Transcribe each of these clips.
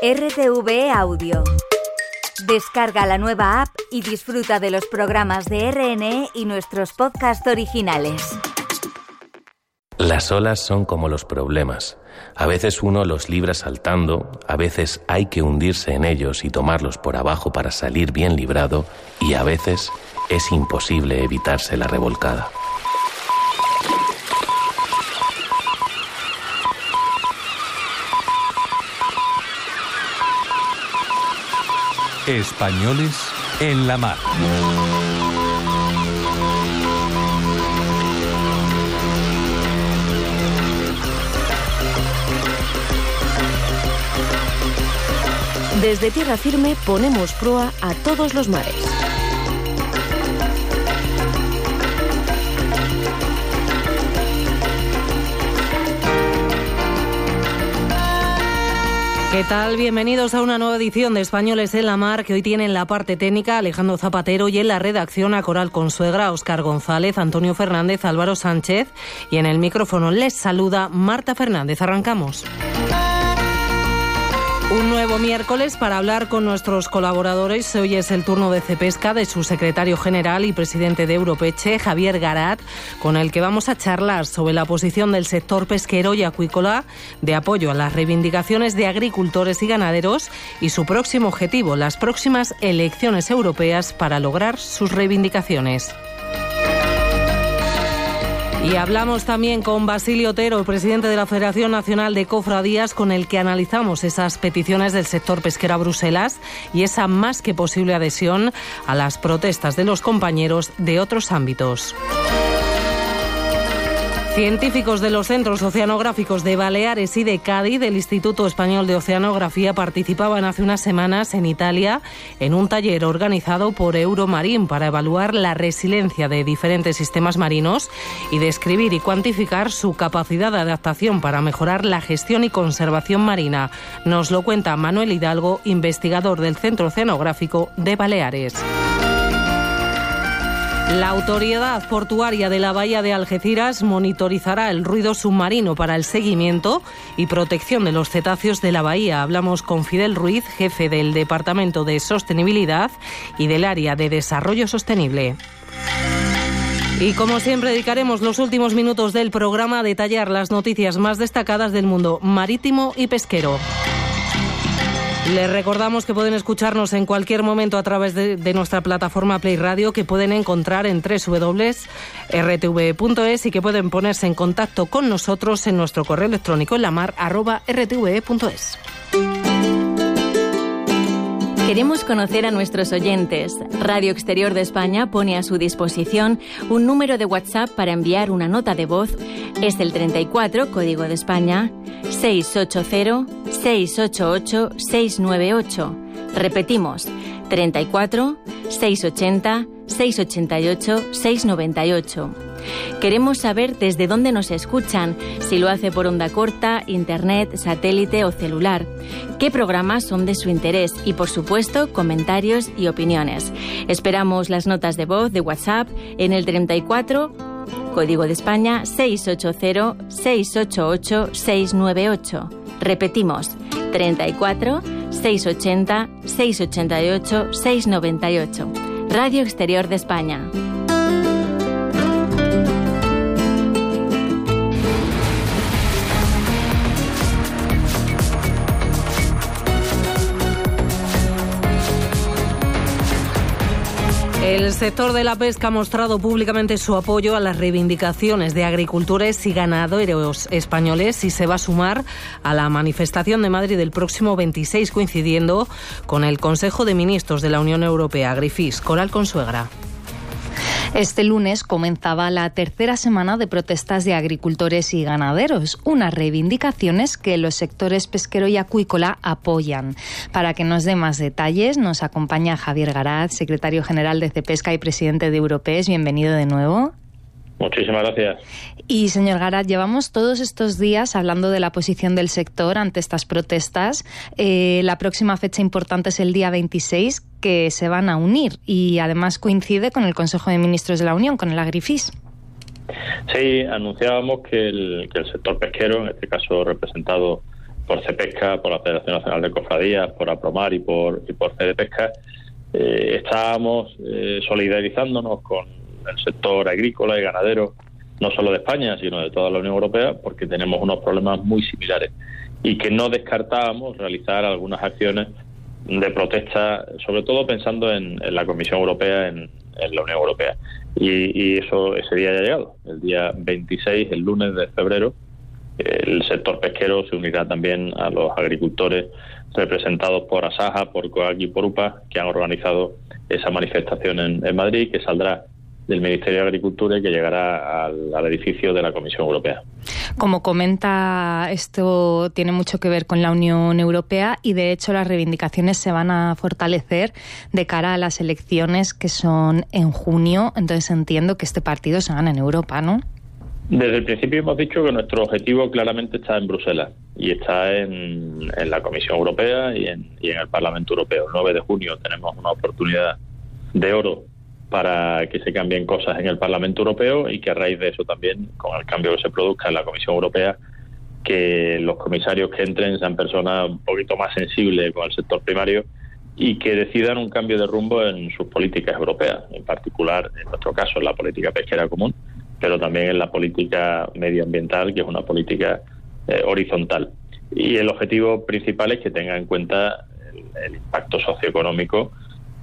RTV Audio. Descarga la nueva app y disfruta de los programas de RNE y nuestros podcasts originales. Las olas son como los problemas. A veces uno los libra saltando, a veces hay que hundirse en ellos y tomarlos por abajo para salir bien librado, y a veces es imposible evitarse la revolcada. Españoles en la mar. Desde tierra firme ponemos proa a todos los mares. ¿Qué tal? Bienvenidos a una nueva edición de Españoles en la Mar, que hoy tienen la parte técnica Alejandro Zapatero y en la redacción a Coral Consuegra, Óscar González, Antonio Fernández, Álvaro Sánchez y en el micrófono les saluda Marta Fernández. Arrancamos. Un nuevo miércoles para hablar con nuestros colaboradores. Hoy es el turno de Cepesca de su secretario general y presidente de Europeche, Javier Garat, con el que vamos a charlar sobre la posición del sector pesquero y acuícola de apoyo a las reivindicaciones de agricultores y ganaderos y su próximo objetivo, las próximas elecciones europeas para lograr sus reivindicaciones. Y hablamos también con Basilio Otero, presidente de la Federación Nacional de Cofradías, con el que analizamos esas peticiones del sector pesquero a Bruselas y esa más que posible adhesión a las protestas de los compañeros de otros ámbitos. Científicos de los centros oceanográficos de Baleares y de Cádiz del Instituto Español de Oceanografía participaban hace unas semanas en Italia en un taller organizado por Euromarín para evaluar la resiliencia de diferentes sistemas marinos y describir y cuantificar su capacidad de adaptación para mejorar la gestión y conservación marina. Nos lo cuenta Manuel Hidalgo, investigador del Centro Oceanográfico de Baleares. La autoridad portuaria de la bahía de Algeciras monitorizará el ruido submarino para el seguimiento y protección de los cetáceos de la bahía. Hablamos con Fidel Ruiz, jefe del Departamento de Sostenibilidad y del Área de Desarrollo Sostenible. Y como siempre dedicaremos los últimos minutos del programa a detallar las noticias más destacadas del mundo marítimo y pesquero. Les recordamos que pueden escucharnos en cualquier momento a través de, nuestra plataforma Play Radio, que pueden encontrar en www.rtv.es y que pueden ponerse en contacto con nosotros en nuestro correo electrónico en la mar. Queremos conocer a nuestros oyentes. Radio Exterior de España pone a su disposición un número de WhatsApp para enviar una nota de voz. Es el 34, código de España, 680-688-698. Repetimos, 34 680 688 698. Queremos saber desde dónde nos escuchan, si lo hace por onda corta, internet, satélite o celular, qué programas son de su interés y, por supuesto, comentarios y opiniones. Esperamos las notas de voz de WhatsApp en el 34 código de España 680-688-698. Repetimos, 34 680 688 698. Radio Exterior de España. El sector de la pesca ha mostrado públicamente su apoyo a las reivindicaciones de agricultores y ganaderos españoles y se va a sumar a la manifestación de Madrid del próximo 26 coincidiendo con el Consejo de Ministros de la Unión Europea, Grifis, Coral Consuegra. Este lunes comenzaba la tercera semana de protestas de agricultores y ganaderos, unas reivindicaciones que los sectores pesquero y acuícola apoyan. Para que nos dé más detalles, nos acompaña Javier Garat, secretario general de Cepesca y presidente de Europees. Bienvenido de nuevo. Muchísimas gracias. Y señor Garat, llevamos todos estos días hablando de la posición del sector ante estas protestas. Eh, la próxima fecha importante es el día 26, que se van a unir y además coincide con el Consejo de Ministros de la Unión, con el Agrifis. Sí, anunciábamos que el, que el sector pesquero, en este caso representado por CEPESCA, por la Federación Nacional de Cofradías, por APROMAR y por, y por eh, estábamos eh, solidarizándonos con el sector agrícola y ganadero, no solo de España, sino de toda la Unión Europea, porque tenemos unos problemas muy similares y que no descartábamos realizar algunas acciones de protesta, sobre todo pensando en, la Comisión Europea, en, la Unión Europea. Y, y, eso ese día ya ha llegado. El día 26, el lunes de febrero, el sector pesquero se unirá también a los agricultores representados por Asaja, por COAC y por UPA, que han organizado esa manifestación en, Madrid, que saldrá del Ministerio de Agricultura y que llegará al, edificio de la Comisión Europea. Como comenta, esto tiene mucho que ver con la Unión Europea y de hecho las reivindicaciones se van a fortalecer de cara a las elecciones que son en junio. Entonces entiendo que este partido se gana en Europa, ¿no? Desde el principio hemos dicho que nuestro objetivo claramente está en Bruselas y está en, la Comisión Europea y en, el Parlamento Europeo. El 9 de junio tenemos una oportunidad de oro para que se cambien cosas en el Parlamento Europeo y que a raíz de eso también, con el cambio que se produzca en la Comisión Europea, que los comisarios que entren sean personas un poquito más sensibles con el sector primario y que decidan un cambio de rumbo en sus políticas europeas, en particular, en nuestro caso, en la política pesquera común pero también en la política medioambiental, que es una política eh, horizontal. Y el objetivo principal es que tenga en cuenta el, impacto socioeconómico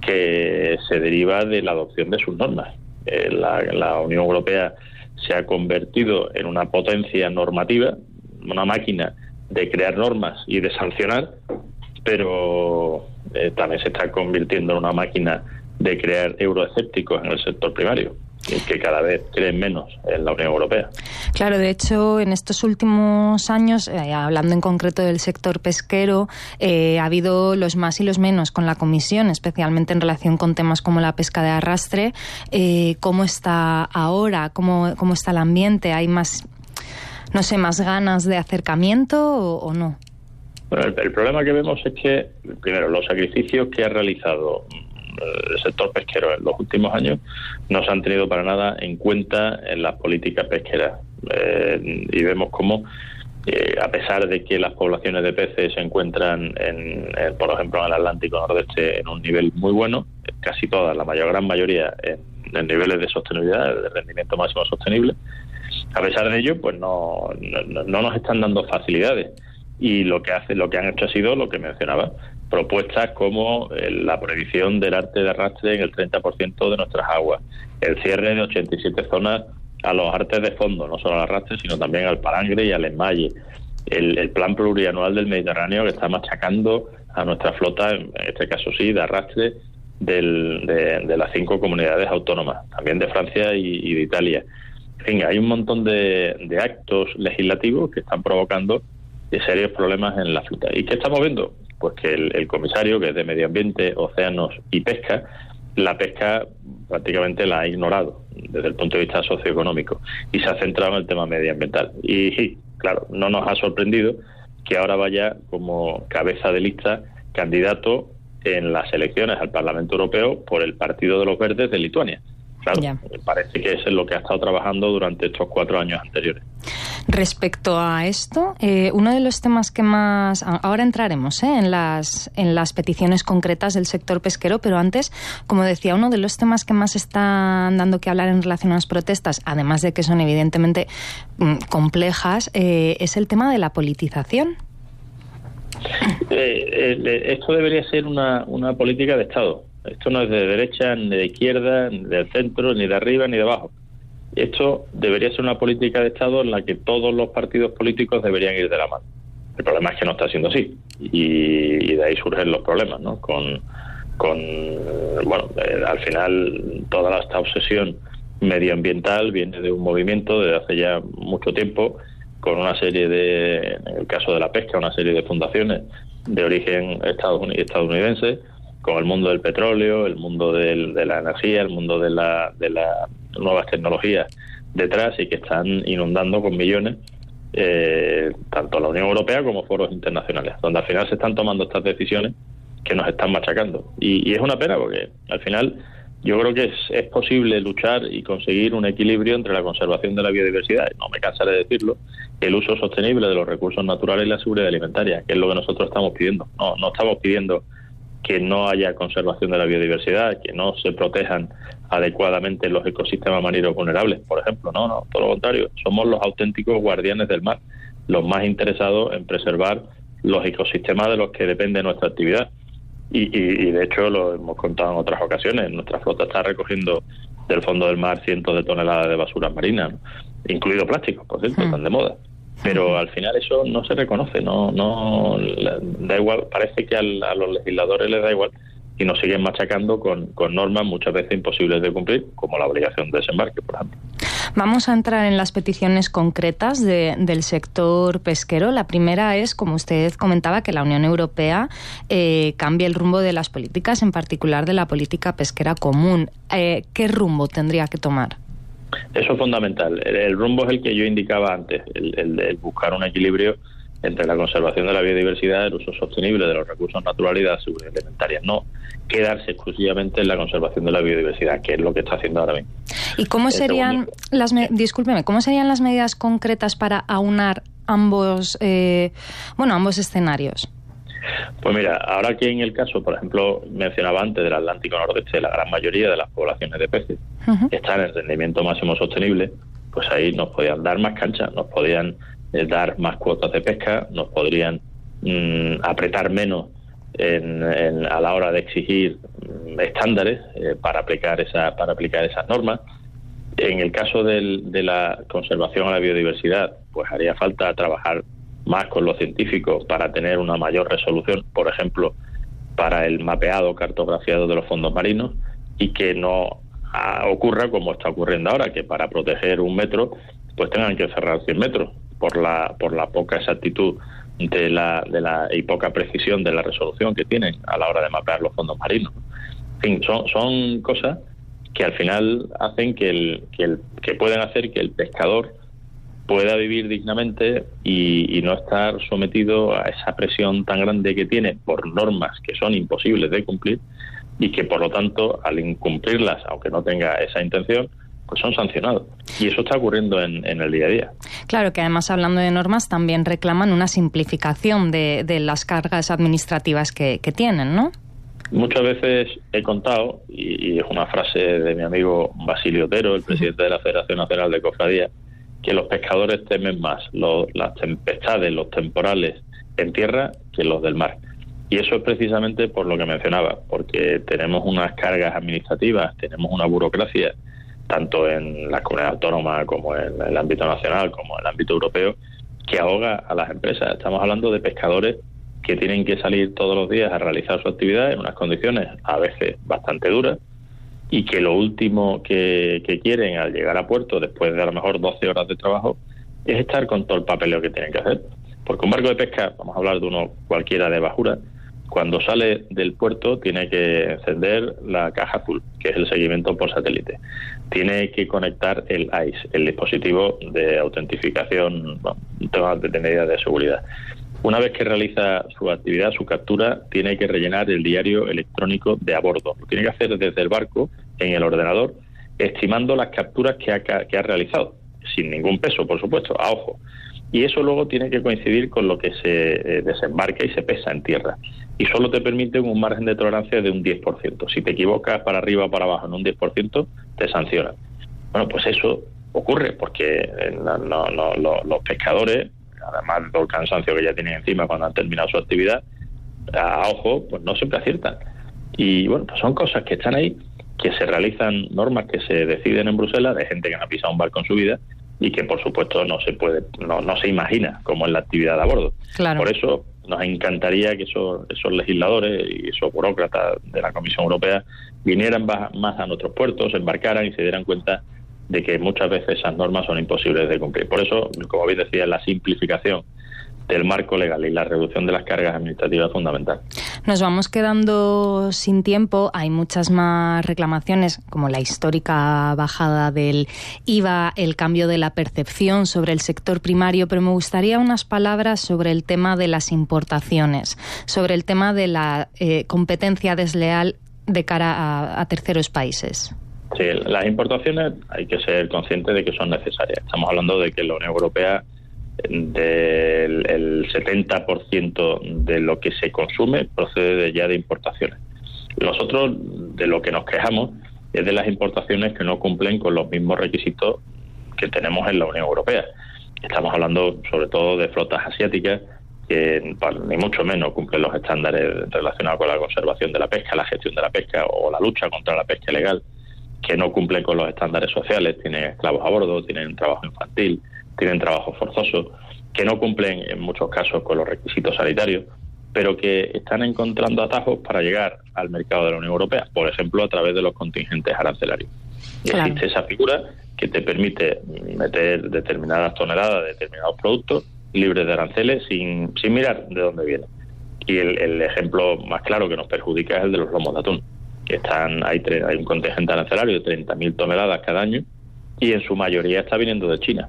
que se deriva de la adopción de sus normas. Eh, la, Unión Europea se ha convertido en una potencia normativa, una máquina de crear normas y de sancionar, pero eh, también se está convirtiendo en una máquina de crear euroescépticos en el sector primario que cada vez creen menos en la Unión Europea. Claro, de hecho, en estos últimos años, eh, hablando en concreto del sector pesquero, eh, ha habido los más y los menos con la Comisión, especialmente en relación con temas como la pesca de arrastre. Eh, ¿Cómo está ahora? ¿Cómo, ¿Cómo está el ambiente? ¿Hay más, no sé, más ganas de acercamiento o, no? Bueno, el, problema que vemos es que, primero, los sacrificios que ha realizado el sector pesquero en los últimos años no se han tenido para nada en cuenta en las políticas pesqueras. Eh, y vemos cómo, eh, a pesar de que las poblaciones de peces se encuentran, en, por ejemplo, en el Atlántico Nordeste en un nivel muy bueno, casi todas, la mayor gran mayoría, en, niveles de sostenibilidad, de rendimiento máximo sostenible, a pesar de ello, pues no, no, no nos están dando facilidades y lo que hace lo que han hecho ha sido lo que mencionaba propuestas como eh, la prohibición del arte de arrastre en el 30% de nuestras aguas, el cierre de 87 zonas a los artes de fondo, no solo al arrastre, sino también al palangre y al enmalle, el, plan plurianual del Mediterráneo que está machacando a nuestra flota, en este caso sí, de arrastre de, las cinco comunidades autónomas, también de Francia y, de Italia. En fin, hay un montón de actos legislativos que están provocando serios problemas en la flota. ¿Y qué estamos viendo? pues que el, comisario, que es de Medio Ambiente, Océanos y Pesca, la pesca prácticamente la ha ignorado desde el punto de vista socioeconómico y se ha centrado en el tema medioambiental. Y claro, no nos ha sorprendido que ahora vaya como cabeza de lista candidato en las elecciones al Parlamento Europeo por el Partido de los Verdes de Lituania. Claro, parece que es lo que ha estado trabajando durante estos cuatro años anteriores. Respecto a esto, eh, uno de los temas que más. Ahora entraremos eh, en, las, en las peticiones concretas del sector pesquero, pero antes, como decía, uno de los temas que más están dando que hablar en relación a las protestas, además de que son evidentemente mm, complejas, eh, es el tema de la politización. esto debería ser una, una política de Estado esto no es de derecha, ni de izquierda, ni del centro, ni de arriba, ni de abajo. Esto debería ser una política de Estado en la que todos los partidos políticos deberían ir de la mano. El problema es que no está siendo así. Y, de ahí surgen los problemas, ¿no? Con, bueno, eh, al final toda esta obsesión medioambiental viene de un movimiento desde hace ya mucho tiempo con una serie de, en el caso de la pesca, una serie de fundaciones de origen estadounidense con el mundo del petróleo, el mundo de la energía, el mundo de, la, de las nuevas tecnologías detrás y que están inundando con millones eh, tanto la Unión Europea como foros internacionales, donde al final se están tomando estas decisiones que nos están machacando. Y, es una pena porque al final yo creo que es, posible luchar y conseguir un equilibrio entre la conservación de la biodiversidad, no me cansaré de decirlo, el uso sostenible de los recursos naturales y la seguridad alimentaria, que es lo que nosotros estamos pidiendo. No, no estamos pidiendo que no haya conservación de la biodiversidad, que no se protejan adecuadamente los ecosistemas marinos vulnerables, por ejemplo. No, no, todo lo contrario. Somos los auténticos guardianes del mar, los más interesados en preservar los ecosistemas de los que depende nuestra actividad. Y, de hecho lo hemos contado en otras ocasiones. Nuestra flota está recogiendo del fondo del mar cientos de toneladas de basuras marinas, incluido plásticos, por cierto, hmm. están de moda pero al final eso no se reconoce, no, no da igual, parece que a los legisladores les da igual y nos siguen machacando con, normas muchas veces imposibles de cumplir, como la obligación de desembarque, por ejemplo. Vamos a entrar en las peticiones concretas del sector pesquero. La primera es, como usted comentaba, que la Unión Europea eh, cambie el rumbo de las políticas, en particular de la política pesquera común. Eh, ¿Qué rumbo tendría que tomar? Eso es fundamental. El, rumbo es el que yo indicaba antes, el, buscar un equilibrio entre la conservación de la biodiversidad, el uso sostenible de los recursos naturales y la seguridad alimentaria. No quedarse exclusivamente en la conservación de la biodiversidad, que es lo que está haciendo ahora mismo. ¿Y cómo serían las discúlpeme, cómo serían las medidas concretas para aunar ambos eh, bueno ambos escenarios? Pues mira, ahora que en el caso, por ejemplo, mencionaba antes del Atlántico Nordeste, la gran mayoría de las poblaciones de peces están en rendimiento máximo sostenible, pues ahí nos podían dar más canchas, nos podían eh, dar más cuotas de pesca, nos podrían mm, apretar menos a la hora de exigir mm, estándares eh, para aplicar esa, para aplicar esas normas. En el caso de la conservación a la biodiversidad, pues haría falta trabajar más con los científicos para tener una mayor resolución, por ejemplo, para el mapeado cartografiado de los fondos marinos y que no ah, ocurra como está ocurriendo ahora, que para proteger un metro pues tengan que cerrar 100 metros por la, por la poca exactitud de la, de la y poca precisión de la resolución que tienen a la hora de mapear los fondos marinos. En fin, son, son cosas que al final hacen que, el, que, el, que pueden hacer que el pescador pueda vivir dignamente y, no estar sometido a esa presión tan grande que tiene por normas que son imposibles de cumplir y que por lo tanto al incumplirlas, aunque no tenga esa intención, pues son sancionados. Y eso está ocurriendo en, el día a día. Claro que además hablando de normas también reclaman una simplificación de, las cargas administrativas que, tienen, ¿no? Muchas veces he contado, y, y, es una frase de mi amigo Basilio Otero, el presidente de la Federación Nacional de Cofradías, que los pescadores temen más las tempestades, los temporales en tierra que los del mar. Y eso es precisamente por lo que mencionaba, porque tenemos unas cargas administrativas, tenemos una burocracia, tanto en la comunidad autónoma como en el ámbito nacional, como en el ámbito europeo, que ahoga a las empresas. Estamos hablando de pescadores que tienen que salir todos los días a realizar su actividad en unas condiciones a veces bastante duras, y que lo último que, quieren al llegar a puerto, después de a lo mejor 12 horas de trabajo, es estar con todo el papeleo que tienen que hacer. Porque un barco de pesca, vamos a hablar de uno cualquiera de bajura, cuando sale del puerto tiene que encender la caja azul, que es el seguimiento por satélite. Tiene que conectar el ICE, el dispositivo de autentificación, bueno, de medidas de seguridad. Una vez que realiza su actividad, su captura, tiene que rellenar el diario electrónico de a bordo. Lo tiene que hacer desde el barco, en el ordenador, estimando las capturas que ha, que ha realizado, sin ningún peso, por supuesto, a ojo. Y eso luego tiene que coincidir con lo que se eh, desembarca y se pesa en tierra. Y solo te permite un margen de tolerancia de un 10%. Si te equivocas para arriba o para abajo en un 10%, te sancionan. Bueno, pues eso ocurre porque eh, los pescadores además de todo el cansancio que ya tienen encima cuando han terminado su actividad, a ojo, pues no siempre aciertan. Y bueno, pues son cosas que están ahí, que se realizan normas que se deciden en Bruselas de gente que no ha pisado un barco en su vida y que por supuesto no se puede, no, no se imagina cómo es la actividad a bordo. Por eso nos encantaría que esos, esos legisladores y esos burócratas de la Comisión Europea vinieran más a nuestros puertos, embarcaran y se dieran cuenta de que muchas veces esas normas son imposibles de cumplir. Por eso, como bien decía, la simplificación del marco legal y la reducción de las cargas administrativas fundamental. Nos vamos quedando sin tiempo. Hay muchas más reclamaciones, como la histórica bajada del IVA, el cambio de la percepción sobre el sector primario, pero me gustaría unas palabras sobre el tema de las importaciones, sobre el tema de la eh, competencia desleal de cara a, terceros países. Sí, las importaciones hay que ser conscientes de que son necesarias. Estamos hablando de que la Unión Europea del el 70% de lo que se consume procede de ya de importaciones. Nosotros de lo que nos quejamos es de las importaciones que no cumplen con los mismos requisitos que tenemos en la Unión Europea. Estamos hablando sobre todo de flotas asiáticas que ni mucho menos cumplen los estándares relacionados con la conservación de la pesca, la gestión de la pesca o la lucha contra la pesca ilegal, que no cumplen con los estándares sociales, tienen esclavos a bordo, tienen trabajo infantil, tienen trabajo forzoso, que no cumplen en muchos casos con los requisitos sanitarios, pero que están encontrando atajos para llegar al mercado de la Unión Europea, por ejemplo, a través de los contingentes arancelarios. Y existe esa figura que te permite meter determinadas toneladas de determinados productos libres de aranceles sin, sin mirar de dónde vienen. Y el, ejemplo más claro que nos perjudica es el de los lomos de atún, que están hay, hay un contingente arancelario de 30.000 toneladas cada año y en su mayoría está viniendo de China.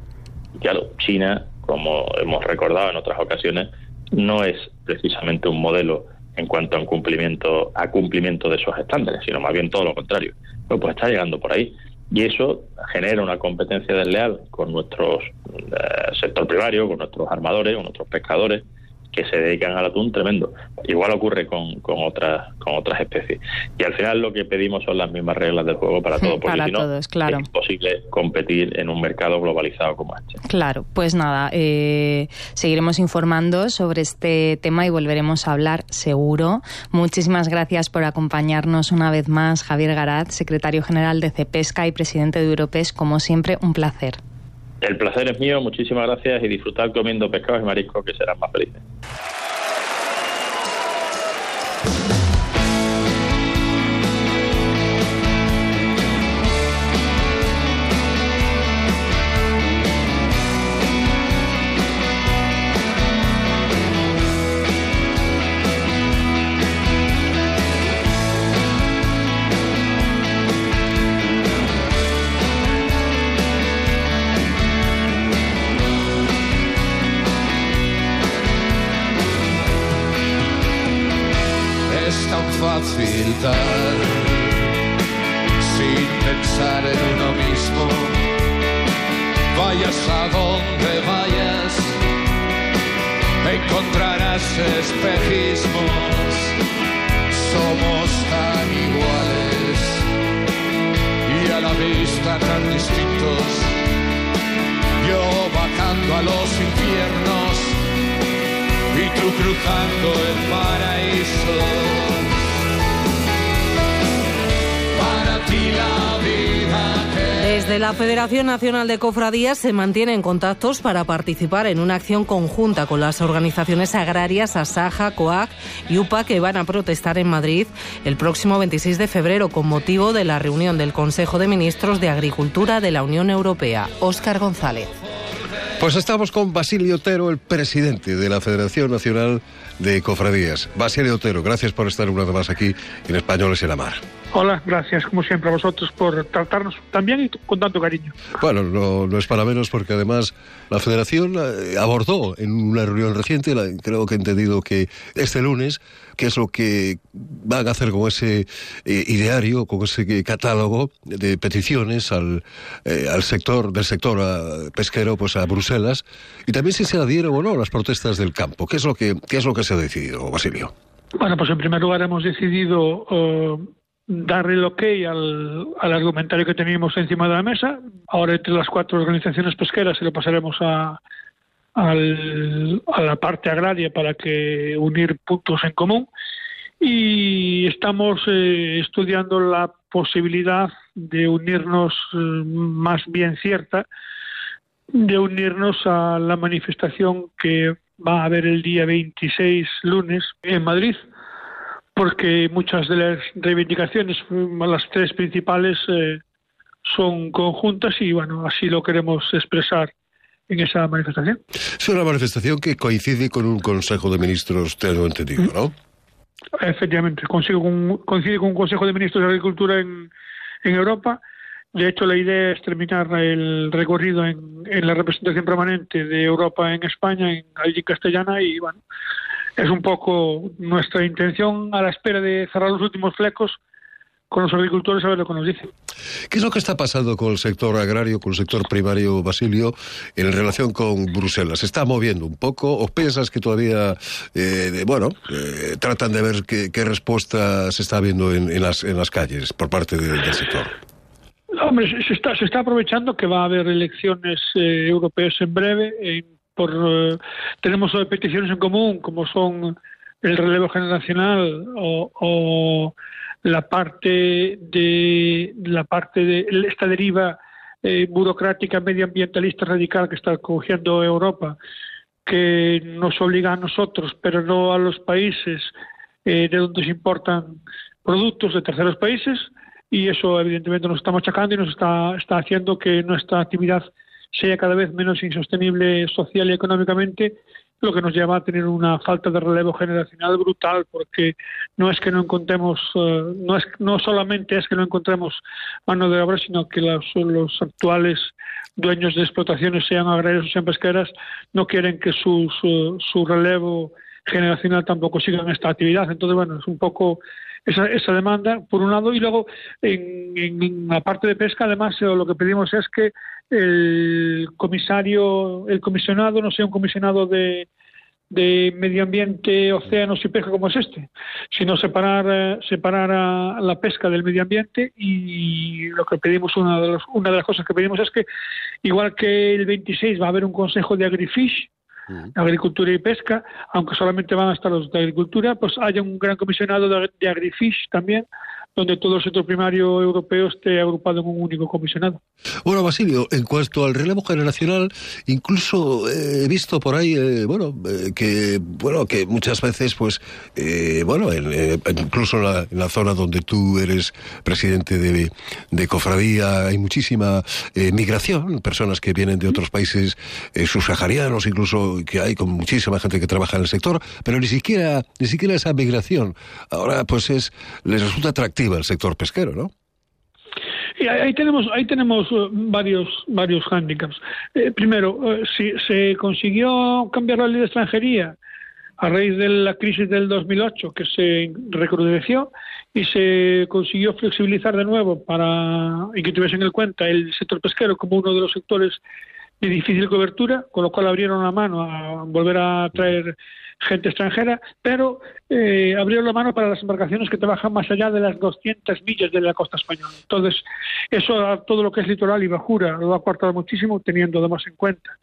Y claro, China, como hemos recordado en otras ocasiones, no es precisamente un modelo en cuanto a cumplimiento, a cumplimiento de esos estándares, sino más bien todo lo contrario. pues está llegando por ahí. Y eso genera una competencia desleal con nuestro eh, sector primario, con nuestros armadores, con nuestros pescadores, que se dedican al atún tremendo. Igual ocurre con, con, otras, con otras especies. Y al final lo que pedimos son las mismas reglas del juego para todos, porque si no es imposible competir en un mercado globalizado como este. Claro, pues nada, eh, seguiremos informando sobre este tema y volveremos a hablar seguro. Muchísimas gracias por acompañarnos una vez más, Javier Garat, secretario general de CEPESCA y presidente de Europes. Como siempre, un placer. El placer es mío, muchísimas gracias y disfrutar comiendo pescados y mariscos que serán más felices. La Federación Nacional de Cofradías se mantienen contactos para participar en una acción conjunta con las organizaciones agrarias Asaja, COAC y UPA que van a protestar en Madrid el próximo 26 de febrero con motivo de la reunión del Consejo de Ministros de Agricultura de la Unión Europea. Óscar González. Pues estamos con Basilio Otero, el presidente de la Federación Nacional de Cofradías. Basilio Otero, gracias por estar una vez más aquí en Españoles en la Mar. Hola, gracias como siempre a vosotros por tratarnos también y con tanto cariño. Bueno, no, es para menos porque además la Federación eh, abordó en una reunión reciente, creo que he entendido que este lunes, qué es lo que van a hacer con ese eh, ideario, con ese catálogo de peticiones al, eh, al sector del sector pesquero, pues a Bruselas, y también si se adhieren o no a las protestas del campo. ¿Qué es lo que, es lo que se ha decidido, Basilio? Bueno, pues en primer lugar hemos decidido darle el ok al, al, argumentario que teníamos encima de la mesa. Ahora entre las cuatro organizaciones pesqueras se lo pasaremos a, al, a la parte agraria para que unir puntos en común. Y estamos eh, estudiando la posibilidad de unirnos eh, más bien cierta, de unirnos a la manifestación que va a haber el día 26 lunes en Madrid porque muchas de las reivindicaciones, las tres principales, eh, son conjuntas y bueno, así lo queremos expresar en esa manifestación. Es una manifestación que coincide con un Consejo de Ministros, tengo entendido, ¿no? Efectivamente, coincide con, coincide con un Consejo de Ministros de Agricultura en, en Europa. De hecho, la idea es terminar el recorrido en, en la representación permanente de Europa en España, en allí castellana, y bueno, es un poco nuestra intención a la espera de cerrar los últimos flecos con los agricultores a ver lo que nos dicen. ¿Qué es lo que está pasando con el sector agrario, con el sector primario, Basilio, en relación con Bruselas? ¿Se está moviendo un poco o piensas que todavía, eh, bueno, eh, tratan de ver qué, respuesta se está viendo en, las, en las calles por parte del sector? Hombre, se está, se está aprovechando que va a haber elecciones eh, europeas en breve. por, tenemos peticiones en común, como son el relevo generacional o la parte de la parte de esta deriva eh, burocrática medioambientalista radical que está cogiendo Europa que nos obliga a nosotros pero no a los países eh, de donde se importan productos de terceros países y eso evidentemente nos está machacando y nos está, está haciendo que nuestra actividad sea cada vez menos insostenible social y económicamente lo que nos lleva a tener una falta de relevo generacional brutal, porque no es que no encontremos, eh, no, es, no solamente es que no encontremos mano de obra, sino que los, los actuales dueños de explotaciones, sean agrarios o sean pesqueras, no quieren que su, su, relevo generacional tampoco siga en esta actividad. Entonces, bueno, es un poco esa, esa demanda, por un lado, y luego en, en, la parte de pesca, además, eh, lo que pedimos es que el comisario, el comisionado no sea un comisionado de, de medio ambiente, océanos y pesca como es este, sino separar, eh, separar a la pesca del medio ambiente y lo que pedimos, una de, una de las cosas que pedimos es que, igual que el 26 va a haber un consejo de agrifish, agricultura y pesca, aunque solamente van a estar los de agricultura, pues haya un gran comisionado de, de agrifish también donde todo el sector primario europeo esté agrupado en un único comisionado. Bueno, Basilio, en cuanto al relevo generacional, incluso eh, he visto por ahí, eh, bueno, eh, que bueno que muchas veces, pues, bueno, incluso en la, zona donde tú eres presidente de, de cofradía, hay muchísima migración, personas que vienen de otros países subsaharianos, incluso que hay con muchísima gente que trabaja en el sector, pero ni siquiera ni siquiera esa migración ahora, pues, es les resulta atractiva el sector pesquero, ¿no? Y ahí tenemos, ahí tenemos eh, varios, varios hándicaps. Eh, primero, eh, se consiguió cambiar la ley de extranjería a raíz de la crisis del 2008, que se recrudeció y se consiguió flexibilizar de nuevo para y que tuviesen en cuenta el sector pesquero como uno de los sectores de difícil cobertura, con lo cual abrieron la mano a volver a traer gente extranjera, pero eh, abrieron la mano para las embarcaciones que trabajan más allá de las 200 millas de la costa española. Entonces, eso todo lo que es litoral y bajura lo ha aportado muchísimo, teniendo además en cuenta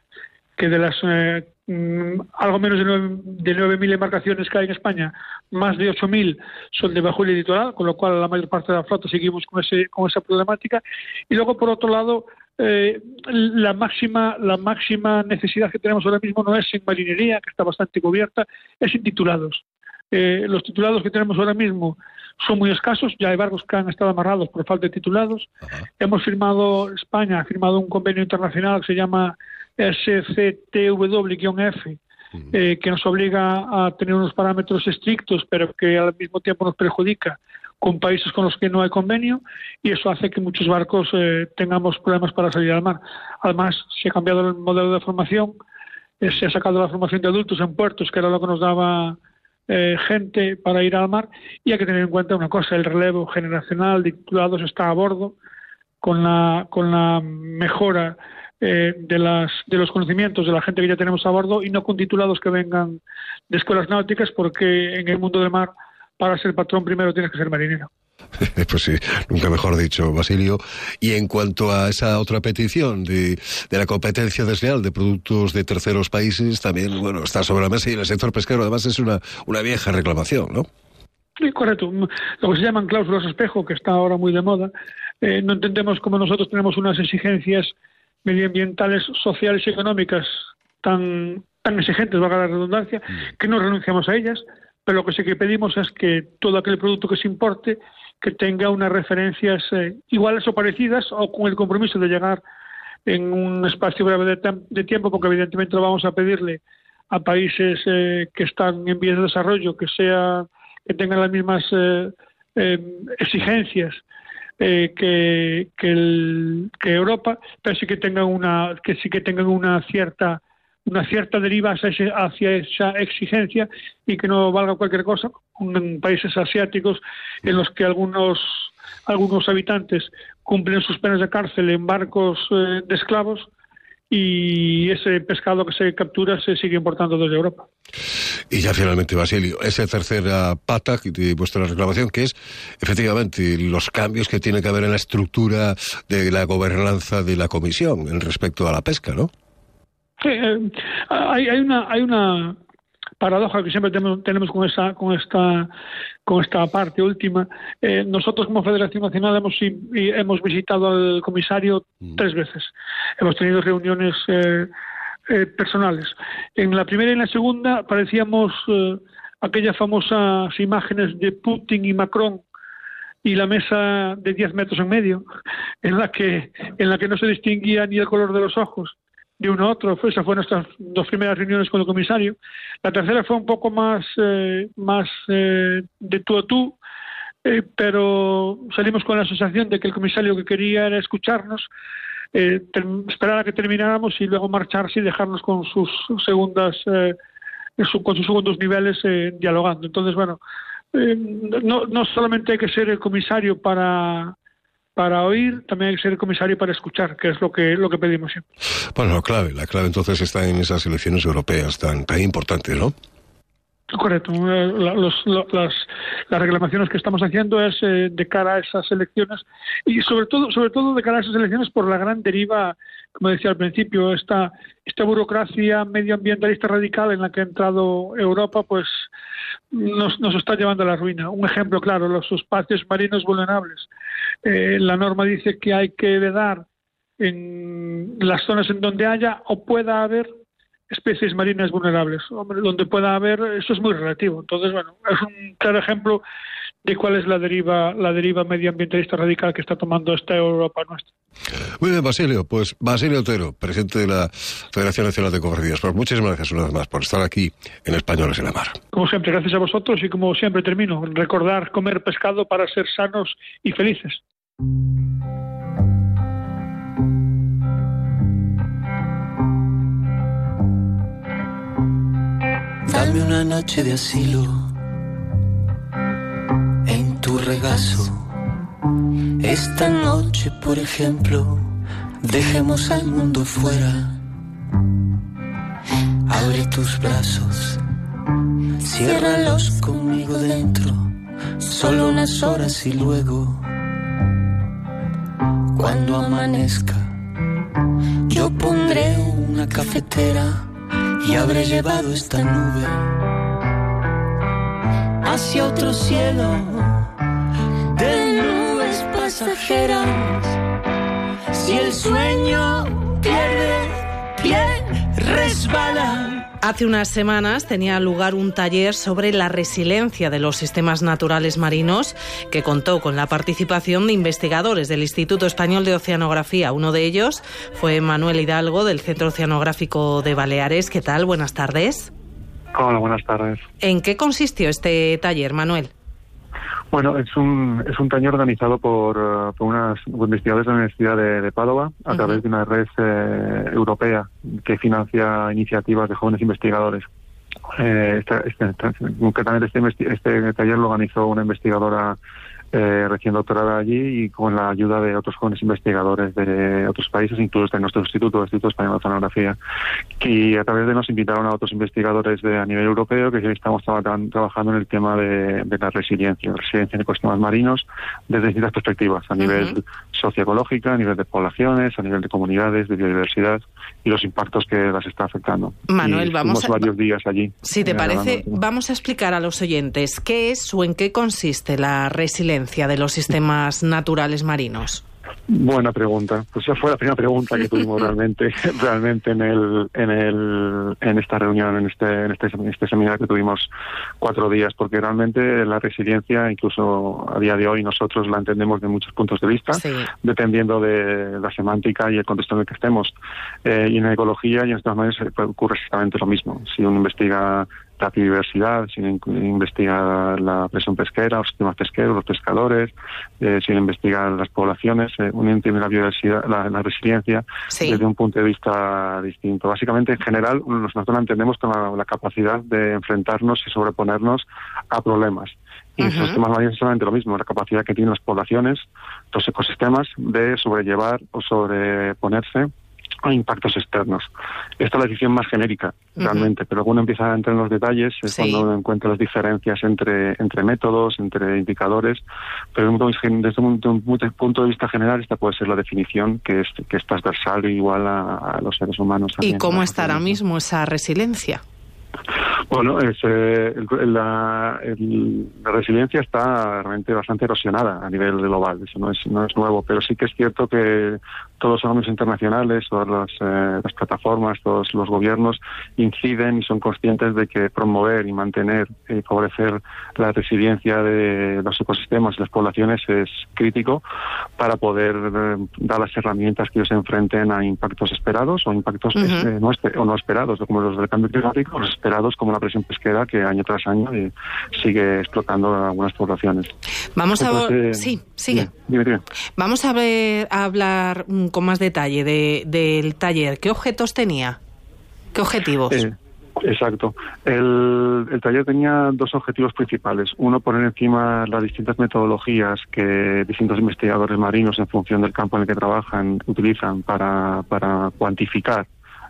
que de las eh, mm, algo menos de 9.000 embarcaciones que hay en España, más de 8.000 son de bajura y litoral, con lo cual la mayor parte de la flota seguimos con, ese, con esa problemática. Y luego, por otro lado, eh, la máxima la máxima necesidad que tenemos ahora mismo no es en marinería, que está bastante cubierta, es en titulados. Eh, los titulados que tenemos ahora mismo son muy escasos, ya hay barcos que han estado amarrados por falta de titulados. Hemos firmado, España ha firmado un convenio internacional que se llama SCTW-F, eh, que nos obliga a tener unos parámetros estrictos, pero que al mismo tiempo nos perjudica con países con los que no hay convenio y eso hace que muchos barcos eh, tengamos problemas para salir al mar. Además, se ha cambiado el modelo de formación, eh, se ha sacado la formación de adultos en puertos, que era lo que nos daba eh, gente para ir al mar, y hay que tener en cuenta una cosa, el relevo generacional de titulados está a bordo con la, con la mejora de, las, de los conocimientos de la gente que ya tenemos a bordo y no con titulados que vengan de escuelas náuticas, porque en el mundo del mar para ser patrón primero tienes que ser marinero. Pues sí, nunca mejor dicho, Basilio. Y en cuanto a esa otra petición de, de, la competencia desleal de productos de terceros países, también, bueno, está sobre la mesa y en el sector pesquero además es una, una vieja reclamación, ¿no? Sí, correcto. Lo que se llaman cláusulas espejo, que está ahora muy de moda, eh, no entendemos cómo nosotros tenemos unas exigencias medioambientales, sociales y económicas tan, tan exigentes, valga la redundancia, mm. que no renunciamos a ellas pero lo que sí que pedimos es que todo aquel producto que se importe que tenga unas referencias eh, iguales o parecidas o con el compromiso de llegar en un espacio breve de, tiempo, porque evidentemente lo vamos a pedirle a países eh, que están en vías de desarrollo, que sea que tengan las mismas eh, exigencias que, que, que, Europa, pero sí que tengan una que sí que tengan una cierta una cierta deriva hacia esa exigencia y que no valga cualquier cosa en países asiáticos en los que algunos algunos habitantes cumplen sus penas de cárcel en barcos eh, de esclavos y ese pescado que se captura se sigue importando desde Europa. Y ya finalmente, Basilio, esa tercera pata de vuestra reclamación, que es efectivamente los cambios que tiene que haber en la estructura de la gobernanza de la Comisión en respecto a la pesca, ¿no? Sí, eh, hay, hay, una, hay una paradoja que siempre tenemos, con esa con esta con esta parte última. Eh, nosotros como Federación Nacional hemos hemos visitado al comisario mm. tres veces. Hemos tenido reuniones eh, eh, personales. En la primera y en la segunda parecíamos aquellas famosas imágenes de Putin y Macron y la mesa de 10 metros en medio en la que en la que no se distinguía ni el color de los ojos de uno a otro. Esas fueron nuestras dos primeras reuniones con el comisario. La tercera fue un poco más, eh, más eh, de tú a tú, eh, pero salimos con la sensación de que el comisario que quería era escucharnos, esperar a que termináramos y luego marcharse y dejarnos con sus segundas, con sus segundos niveles dialogando. Entonces, bueno, no, no solamente hay que ser el comisario para para oír, también hay que ser comisario para escuchar, que es lo que, lo que pedimos siempre. Bueno, la clave, la clave entonces está en esas elecciones europeas tan, tan importantes, ¿no? Correcto. Eh, las, las, reclamaciones que estamos haciendo es eh, de cara a esas elecciones y sobre todo, sobre todo de cara a esas elecciones por la gran deriva, como decía al principio, esta, esta burocracia medioambientalista radical en la que ha entrado Europa, pues nos, nos está llevando a la ruina. Un ejemplo claro, los espacios marinos vulnerables. Eh, la norma dice que hay que vedar en las zonas en donde haya o pueda haber especies marinas vulnerables. Hombre, donde pueda haber, eso es muy relativo. Entonces, bueno, es un claro ejemplo de cuál es la deriva, la deriva medioambientalista radical que está tomando esta Europa nuestra. Muy bien, Basilio. Pues Basilio Otero, presidente de la Federación Nacional de Cofradías. Pues muchísimas gracias una vez más por estar aquí en Españoles en la Mar. Como siempre, gracias a vosotros y como siempre termino, recordar comer pescado para ser sanos y felices. Dame una noche de asilo en tu regazo. Esta noche, por ejemplo, dejemos al mundo fuera. Abre tus brazos, ciérralos conmigo dentro, solo unas horas y luego, cuando amanezca, yo pondré una cafetera y habré llevado esta nube hacia otro cielo Si el sueño pierde pie, resbala. Hace unas semanas tenía lugar un taller sobre la resiliencia de los sistemas naturales marinos que contó con la participación de investigadores del Instituto Español de Oceanografía. Uno de ellos fue Manuel Hidalgo del Centro Oceanográfico de Baleares. ¿Qué tal? Buenas tardes. Hola, buenas tardes. ¿En qué consistió este taller, Manuel? Bueno, es un, es un taller organizado por, uh, por unas investigadores de la Universidad de, Padova a través de una red eh, europea que financia iniciativas de jóvenes investigadores. Eh, este, este, concretamente este, este taller lo organizó una investigadora eh, recién doctorada allí y con la ayuda de otros jóvenes investigadores de otros países, incluso de nuestro instituto, el Instituto Español de Oceanografía, que a través de nos invitaron a otros investigadores de, a nivel europeo que estamos trabajando en el tema de, la resiliencia, resiliencia en ecosistemas marinos desde distintas perspectivas, a nivel socioecológica, a nivel de poblaciones, a nivel de comunidades, de biodiversidad y los impactos que las está afectando. Manuel, vamos a, varios días allí. Si te eh, parece, vamos a explicar a los oyentes qué es o en qué consiste la resiliencia de los sistemas naturales marinos? Buena pregunta. Pues esa fue la primera pregunta que tuvimos realmente, realmente en el, en el, en esta reunión, en este, en este, este seminario que tuvimos cuatro días, porque realmente la resiliencia, incluso a día de hoy, nosotros la entendemos de muchos puntos de vista, dependiendo de la semántica y el contexto en el que estemos. Eh, y en ecología y en estas maneras ocurre exactamente lo mismo. Si uno investiga la biodiversidad, si investiga la presión pesquera, los sistemas pesqueros, los pescadores, eh, si investiga las poblaciones, eh, entiende la biodiversidad, la, resiliencia desde un punto de vista distinto. Básicamente, en general, nosotros la entendemos con la, capacidad de enfrentarnos y sobreponernos a problemas. Y uh -huh. sistemas marinos es solamente lo mismo, la capacidad que tienen las poblaciones, los ecosistemas, de sobrellevar o sobreponerse a impactos externos. Esta es la decisión más genérica, realmente, pero cuando empieza a entrar en los detalles es cuando uno encuentra las diferencias entre, entre métodos, entre indicadores, pero desde un, punto de vista general esta puede ser la definición que es, que es transversal e igual a, los seres humanos. ¿Y cómo está ahora mismo esa resiliencia? Bueno, es, eh, la, la, resiliencia está realmente bastante erosionada a nivel global, eso no es, no es nuevo, pero sí que es cierto que todos los órganos internacionales, todas las, eh, las, plataformas, todos los gobiernos inciden y son conscientes de que promover y mantener y favorecer la resiliencia de los ecosistemas y las poblaciones es crítico para poder eh, dar las herramientas que ellos se enfrenten a impactos esperados o impactos eh, no, o no esperados, como los del cambio climático, los esperados como la presión pesquera que año tras año sigue explotando algunas poblaciones. Vamos a sí, sigue. Vamos a ver a hablar con más detalle de, del taller. ¿Qué objetos tenía? ¿Qué objetivos? Eh, exacto. El, el, taller tenía dos objetivos principales. Uno, poner encima las distintas metodologías que distintos investigadores marinos, en función del campo en el que trabajan, utilizan para, para cuantificar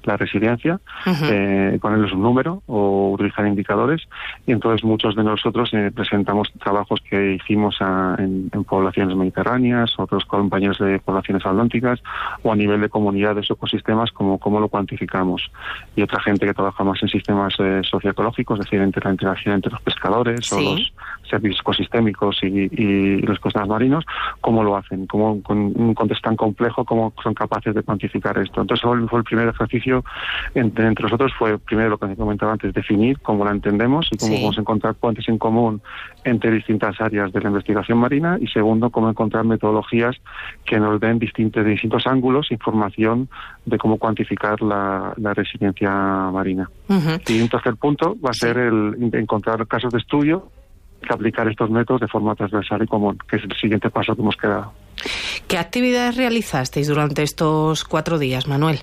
la resiliencia, eh, ponerles un número o utilizar indicadores. Y entonces muchos de nosotros eh, presentamos trabajos que hicimos en, poblaciones mediterráneas, otros compañeros de poblaciones atlánticas o a nivel de comunidades o ecosistemas, como cómo lo cuantificamos. Y otra gente que trabaja más en sistemas eh, socioecológicos, es decir, entre la interacción entre los pescadores o los servicios ecosistémicos y, los ecosistemas marinos, cómo lo hacen, cómo con un contexto tan complejo, cómo son capaces de cuantificar esto. Entonces fue el primer ejercicio entre, nosotros fue, primero lo que comentaba antes, definir cómo la entendemos y cómo vamos a encontrar puentes en común entre distintas áreas de la investigación marina y segundo, cómo encontrar metodologías que nos den distintos, de distintos ángulos información de cómo cuantificar la, resiliencia marina. Y un tercer punto va a ser el encontrar casos de estudio que aplicar estos métodos de forma transversal y común, que es el siguiente paso que hemos quedado. ¿Qué actividades realizasteis durante estos cuatro días, Manuel?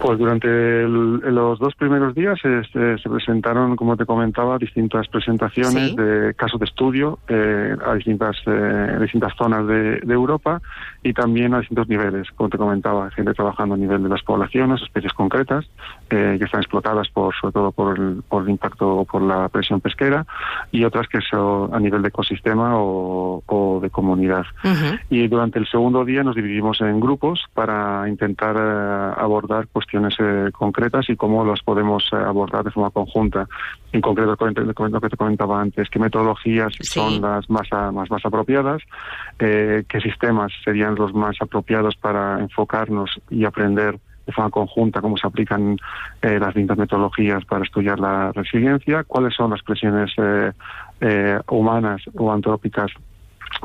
Pues durante los dos primeros días este, se presentaron, como te comentaba, distintas presentaciones de casos de estudio eh, a distintas eh, distintas zonas de, Europa y también a distintos niveles, como te comentaba, gente trabajando a nivel de las poblaciones, especies concretas eh, que están explotadas por sobre todo por el, por el impacto o por la presión pesquera y otras que son a nivel de ecosistema o, de comunidad. Y durante el segundo día nos dividimos en grupos para intentar abordar pues cuestiones eh, concretas y cómo las podemos eh, abordar de forma conjunta. En concreto, lo que te comentaba antes, qué metodologías son las más, más, más apropiadas, eh, qué sistemas serían los más apropiados para enfocarnos y aprender de forma conjunta cómo se aplican las distintas metodologías para estudiar la resiliencia, cuáles son las presiones humanas o antrópicas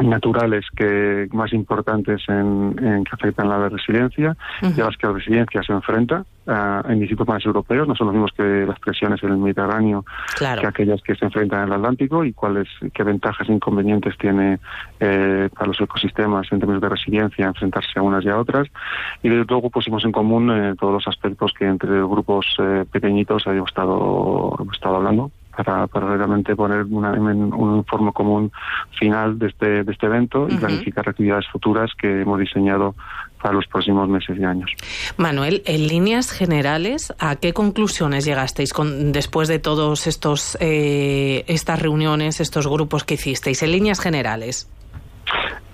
naturales que más importantes en, que afectan a la resiliencia y a las que la resiliencia se enfrenta uh, en distintos países europeos, no son los mismos que las presiones en el Mediterráneo que aquellas que se enfrentan en el Atlántico y cuáles qué ventajas e inconvenientes tiene eh, para los ecosistemas en términos de resiliencia enfrentarse a unas y a otras. Y luego pusimos en común eh, todos los aspectos que entre grupos eh, pequeñitos hemos estado, hemos estado hablando para, para realmente poner una, un informe común final de este, de este evento y planificar actividades futuras que hemos diseñado para los próximos meses y años. Manuel, en líneas generales, ¿a qué conclusiones llegasteis con, después de todos estos eh, estas reuniones, estos grupos que hicisteis? En líneas generales.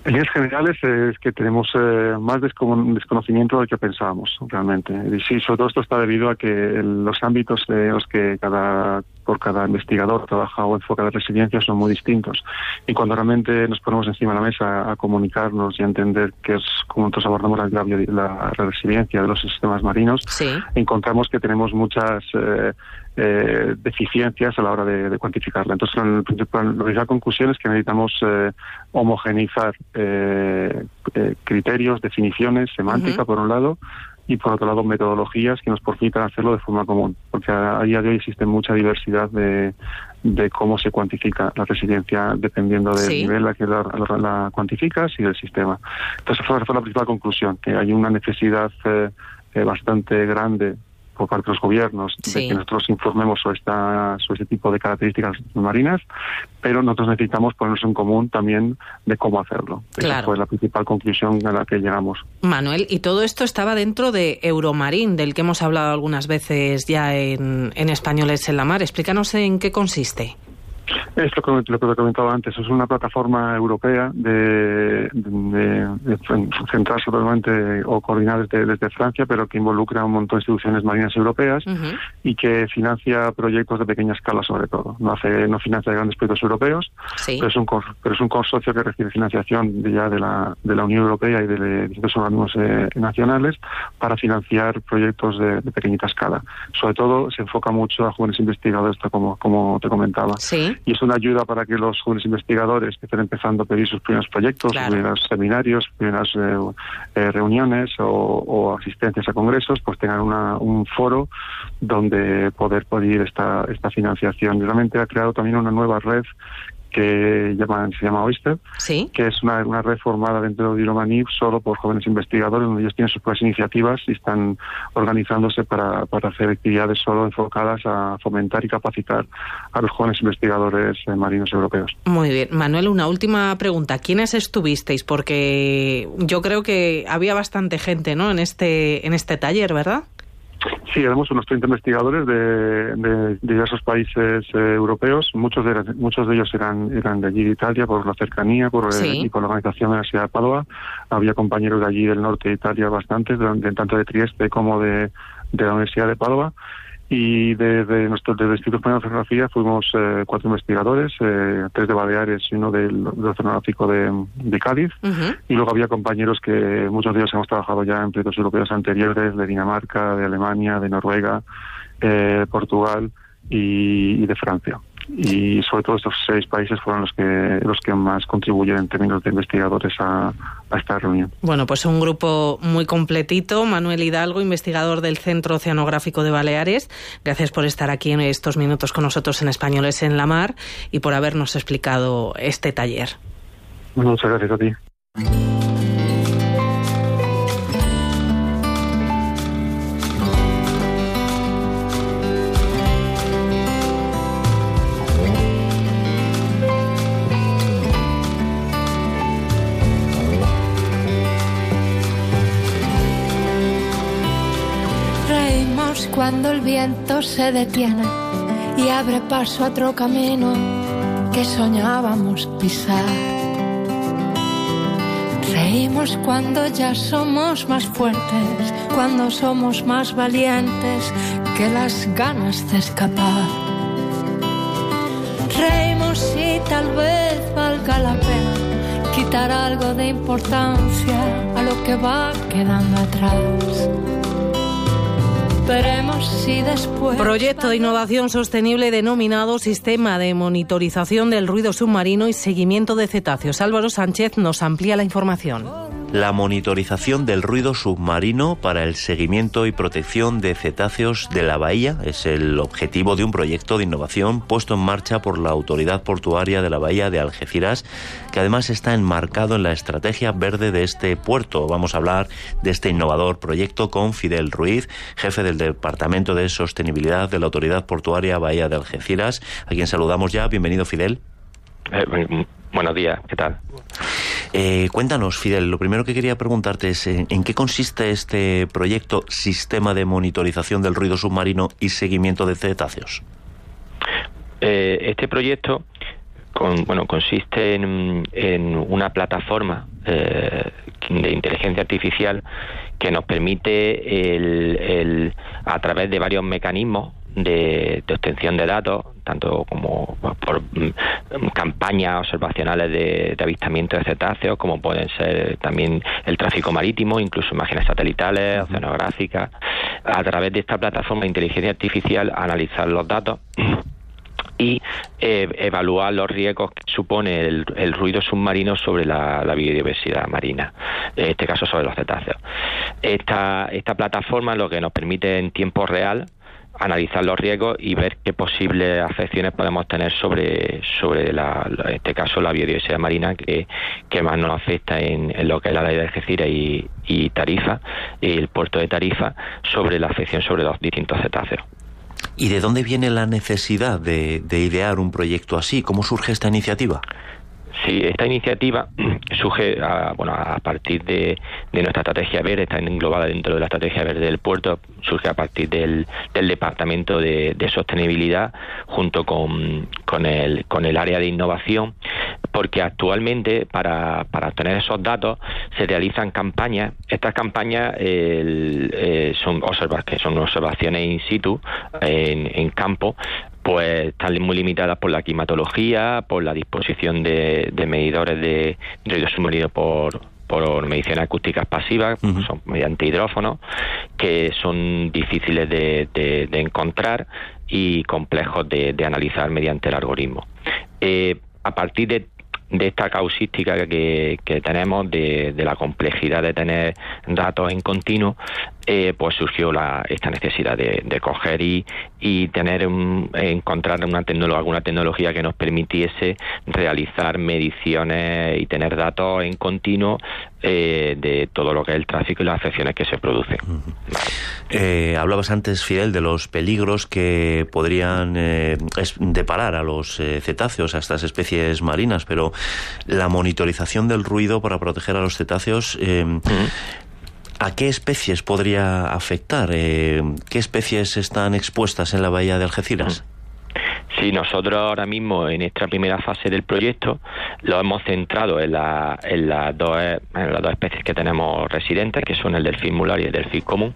En líneas generales es que tenemos eh, más desconocimiento de lo que pensábamos realmente. Y sí, sobre todo esto está debido a que los ámbitos en los que cada por cada investigador trabaja o enfoca la resiliencia son muy distintos. Y cuando realmente nos ponemos encima de la mesa a comunicarnos y a entender qué es cómo nosotros abordamos la, la, resiliencia de los sistemas marinos, encontramos que tenemos muchas eh, eh, deficiencias a la hora de, cuantificarla. Entonces, el principal, la conclusión es que necesitamos eh, homogeneizar criterios, definiciones, semántica, por un lado, y por otro lado metodologías que nos permitan hacerlo de forma común, porque a, día de hoy existe mucha diversidad de, de cómo se cuantifica la resiliencia dependiendo del nivel a que la, la, cuantificas y del sistema. Entonces, esa fue la principal conclusión, que hay una necesidad eh, eh, bastante grande por parte de los gobiernos de que nosotros informemos sobre, esta, sobre este tipo de características marinas, pero nosotros necesitamos ponernos en común también de cómo hacerlo. Esa fue la principal conclusión a la que llegamos. Manuel, y todo esto estaba dentro de Euromarín, del que hemos hablado algunas veces ya en, en Españoles en la Mar. Explícanos en qué consiste. Es lo que, lo que he comentado antes, es una plataforma europea de, de, centrada totalmente o coordinada desde, Francia, pero que involucra a un montón de instituciones marinas europeas y que financia proyectos de pequeña escala sobre todo. No hace, no financia grandes proyectos europeos, pero, es un, pero es un consorcio que recibe financiación ya de la, de la Unión Europea y de distintos organismos eh, nacionales para financiar proyectos de, pequeñita escala. Sobre todo se enfoca mucho a jóvenes investigadores, como, como te comentaba. Sí y es una ayuda para que los jóvenes investigadores que estén empezando a pedir sus primeros proyectos, sus primeros seminarios, sus primeras eh, eh, reuniones o, asistencias a congresos, pues tengan un foro donde poder pedir esta, esta financiación. Realmente ha creado también una nueva red que llaman, se llama Oyster, que es una, una red formada dentro de Iromanif solo por jóvenes investigadores, donde ellos tienen sus propias iniciativas y están organizándose para, para hacer actividades solo enfocadas a fomentar y capacitar a los jóvenes investigadores marinos europeos. Muy bien. Manuel, una última pregunta. ¿Quiénes estuvisteis? Porque yo creo que había bastante gente ¿no? en, este, en este taller, ¿verdad? Sí, éramos unos 30 investigadores de, diversos países eh, europeos. Muchos de, muchos de ellos eran, eran de allí de Italia por la cercanía por, y por la organización de la Universidad de Padua. Había compañeros de allí del norte de Italia bastantes, tanto de Trieste como de, de la Universidad de Padua y desde nuestro desde el Instituto Español de Oceanografía fuimos eh, cuatro investigadores, eh, tres de Baleares y uno del, Oceanográfico de, Cádiz. Y luego había compañeros que muchos de ellos hemos trabajado ya en proyectos europeos anteriores, de Dinamarca, de Alemania, de Noruega, eh, Portugal y de Francia y sobre todo estos seis países fueron los que los que más contribuyen en términos de investigadores a, esta reunión. Bueno, pues un grupo muy completito. Manuel Hidalgo, investigador del Centro Oceanográfico de Baleares. Gracias por estar aquí en estos minutos con nosotros en Españoles en la Mar y por habernos explicado este taller. Muchas gracias a ti. Cuando el viento se detiene y abre paso a otro camino que soñábamos pisar. Reímos cuando ya somos más fuertes, cuando somos más valientes que las ganas de escapar. Reímos y tal vez valga la pena quitar algo de importancia a lo que va quedando atrás. Proyecto de innovación sostenible denominado Sistema de Monitorización del Ruido Submarino y Seguimiento de Cetáceos. Álvaro Sánchez nos amplía la información la monitorización del ruido submarino para el seguimiento y protección de cetáceos de la bahía es el objetivo de un proyecto de innovación puesto en marcha por la Autoridad Portuaria de la Bahía de Algeciras, que además está enmarcado en la estrategia verde de este puerto. Vamos a hablar de este innovador proyecto con Fidel Ruiz, jefe del Departamento de Sostenibilidad de la Autoridad Portuaria Bahía de Algeciras, a quien saludamos ya. Bienvenido, Fidel. Eh, buenos días, ¿qué tal? Eh, cuéntanos, Fidel, lo primero que quería preguntarte es ¿en, qué consiste este proyecto Sistema de Monitorización del Ruido Submarino y Seguimiento de Cetáceos? Eh, este proyecto bueno, consiste en, una plataforma eh, de inteligencia artificial que nos permite, a través de varios mecanismos, de, obtención de datos, tanto como por mm, campañas observacionales de, avistamiento de cetáceos, como pueden ser también el tráfico marítimo, incluso imágenes satelitales, oceanográficas, a través de esta plataforma de inteligencia artificial analizar los datos y eh, evaluar los riesgos que supone el, ruido submarino sobre la, biodiversidad marina, en este caso sobre los cetáceos. Esta, esta plataforma lo que nos permite en tiempo real analizar los riesgos y ver qué posibles afecciones podemos tener sobre, sobre la, en este caso la biodiversidad marina que, que más nos afecta en, lo que es la ley de Algeciras y, Tarifa y el puerto de Tarifa sobre la afección sobre los distintos cetáceos. ¿Y de dónde viene la necesidad de, de idear un proyecto así? ¿Cómo surge esta iniciativa? Sí, esta iniciativa surge a, bueno, a partir de, nuestra estrategia verde, está englobada dentro de la estrategia verde del puerto, surge a partir del, Departamento de, Sostenibilidad junto con, con, el, con el área de innovación, porque actualmente para, para obtener esos datos se realizan campañas. Estas campañas eh, son, que son observaciones in situ, en, en campo, pues están muy limitadas por la climatología, por la disposición de, medidores de ruido submarino por, por mediciones acústicas pasivas, son mediante hidrófonos, que son difíciles de, encontrar y complejos de, analizar mediante el algoritmo. Eh, a partir de de esta causística que, tenemos, de, la complejidad de tener datos en continuo, eh, pues surgió la, esta necesidad de, coger y, y tener encontrar una tecnología, alguna tecnología que nos permitiese realizar mediciones y tener datos en continuo eh, de todo lo que es el tráfico y las afecciones que se producen. Eh, hablabas antes, Fidel, de los peligros que podrían deparar a los cetáceos, a estas especies marinas, pero la monitorización del ruido para proteger a los cetáceos. ¿A qué especies podría afectar? Eh, ¿Qué especies están expuestas en la bahía de Algeciras? Sí, nosotros ahora mismo en esta primera fase del proyecto lo hemos centrado en, dos, en las dos especies que tenemos residentes, que son el delfín mular y el delfín común,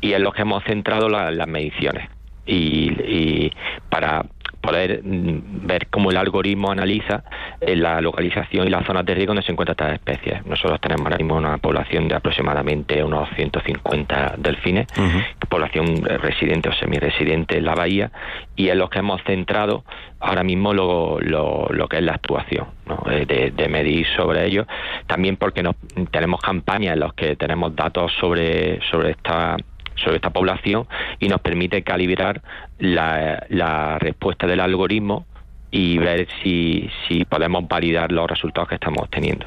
y en los que hemos centrado las mediciones. Y, para poder mm, ver cómo el algoritmo analiza eh, la localización y las zonas de riesgo donde se encuentran estas especies. Nosotros tenemos ahora mismo una población de aproximadamente unos 150 delfines, población residente o semi-residente en la bahía, y en los que hemos centrado ahora mismo lo, lo, que es la actuación, eh, de, medir sobre ellos, también porque nos, tenemos campañas en las que tenemos datos sobre, sobre esta sobre esta población y nos permite calibrar la, respuesta del algoritmo y ver si, si podemos validar los resultados que estamos obteniendo.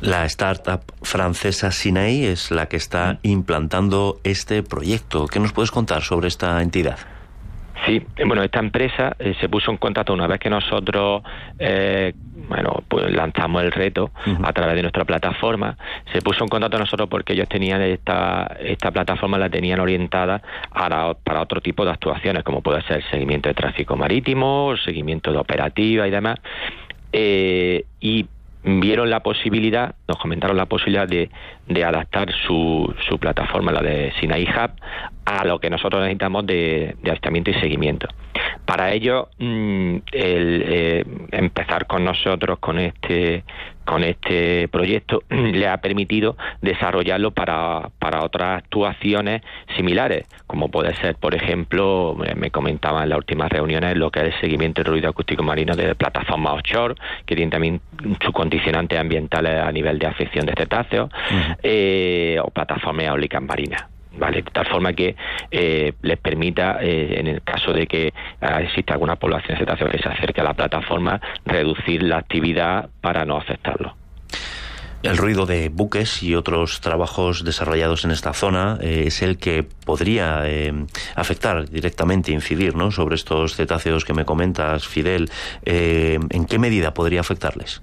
La startup francesa Sinai es la que está implantando este proyecto. ¿Qué nos puedes contar sobre esta entidad? Sí, bueno, esta empresa eh, se puso en contacto una vez que nosotros eh, bueno, pues lanzamos el reto a través de nuestra plataforma. Se puso en contacto nosotros porque ellos tenían esta, esta plataforma la tenían orientada para otro tipo de actuaciones, como puede ser el seguimiento de tráfico marítimo, seguimiento de operativa y demás. Eh, y vieron la posibilidad, nos comentaron la posibilidad de, de adaptar su, su, plataforma, la de Sinai Hub, a lo que nosotros necesitamos de, de avistamiento y seguimiento. Para ello, mm, el, eh, empezar con nosotros con este con este proyecto le ha permitido desarrollarlo para, para otras actuaciones similares, como puede ser, por ejemplo, me comentaba en las últimas reuniones lo que es el seguimiento del ruido acústico marino de plataformas offshore, que tienen también sus condicionantes ambientales a nivel de afección de cetáceos, eh, o plataformas eólicas marinas. ¿Vale? De tal forma que eh, les permita, eh, en el caso de que ah, exista alguna población de cetáceos que se acerque a la plataforma, reducir la actividad para no afectarlo. El ruido de buques y otros trabajos desarrollados en esta zona eh, es el que podría afectar directamente, incidir ¿no? sobre estos cetáceos que me comentas, Fidel. ¿En qué medida podría afectarles?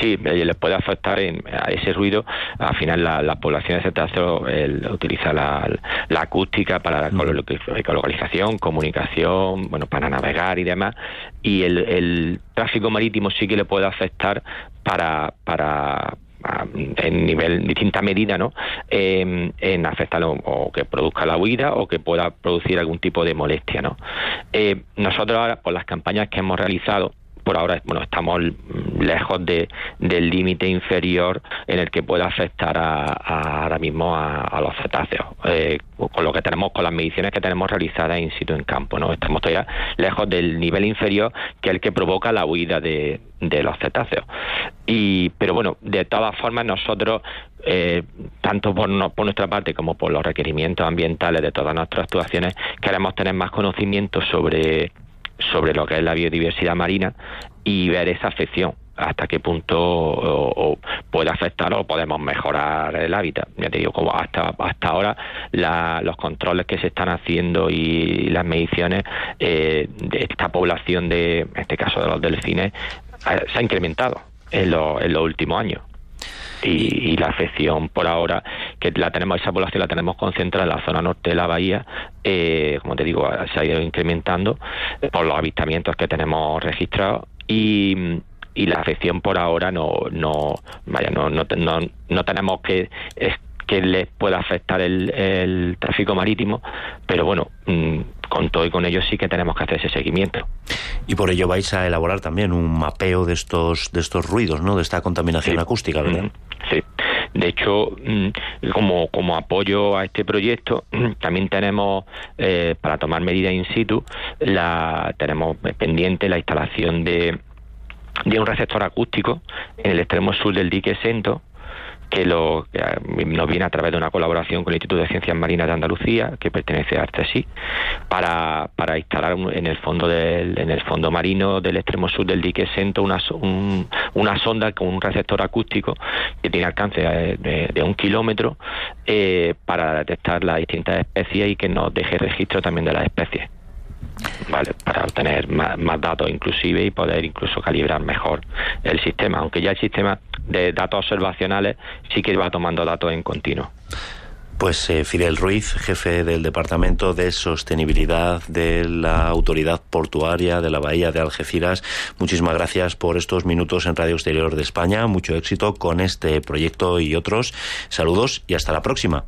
Sí, eh, les puede afectar en, a ese ruido. Al final, la, población de cetáceos utiliza la, acústica para la localización, comunicación, bueno, para navegar y demás. Y el, tráfico marítimo sí que le puede afectar para, para en nivel distinta medida no en afectarlo o que produzca la huida o que pueda producir algún tipo de molestia no eh, nosotros ahora por las campañas que hemos realizado por ahora bueno estamos lejos de, del límite inferior en el que pueda afectar a, ahora mismo a, los cetáceos eh, con lo que tenemos con las mediciones que tenemos realizadas in situ en campo no estamos todavía lejos del nivel inferior que es el que provoca la huida de, de los cetáceos. Y pero bueno de todas formas nosotros eh, tanto por, por, nuestra parte como por los requerimientos ambientales de todas nuestras actuaciones, queremos tener más conocimiento sobre, sobre lo que es la biodiversidad marina y ver esa afección hasta qué punto puede afectar o podemos mejorar el hábitat. Ya te digo, como hasta, hasta ahora los controles que se están haciendo y las mediciones eh, de esta población de, en este caso de los delfines, eh, se ha incrementado en, en los últimos años y, la afección por ahora que la tenemos esa población la tenemos concentrada en la zona norte de la bahía eh, como te digo se ha ido incrementando por los avistamientos que tenemos registrados y y la afección por ahora no no vaya no no, no, tenemos que que les pueda afectar el, el tráfico marítimo pero bueno mm, con todo y con ello sí que tenemos que hacer ese seguimiento. Y por ello vais a elaborar también un mapeo de estos de estos ruidos, ¿no? De esta contaminación acústica, ¿verdad? Mm, sí. De hecho, mm, como, como apoyo a este proyecto, mm, también tenemos, eh, para tomar medidas in situ, la, tenemos pendiente la instalación de, de un receptor acústico en el extremo sur del dique Sento, que, lo, nos viene a través de una colaboración con el Instituto de Ciencias Marinas de Andalucía, que pertenece a Artesí, para, para instalar en el fondo del, en el fondo marino del extremo sur del dique Sento una, una sonda con un receptor acústico que tiene alcance de, un kilómetro eh, para detectar las distintas especies y que nos deje registro también de las especies. ¿Vale? Para obtener más, datos inclusive y poder incluso calibrar mejor el sistema, aunque ya el sistema de datos observacionales sí que va tomando datos en continuo. Pues eh, Fidel Ruiz, jefe del Departamento de Sostenibilidad de la Autoridad Portuaria de la Bahía de Algeciras, muchísimas gracias por estos minutos en Radio Exterior de España. Mucho éxito con este proyecto y otros. Saludos y hasta la próxima.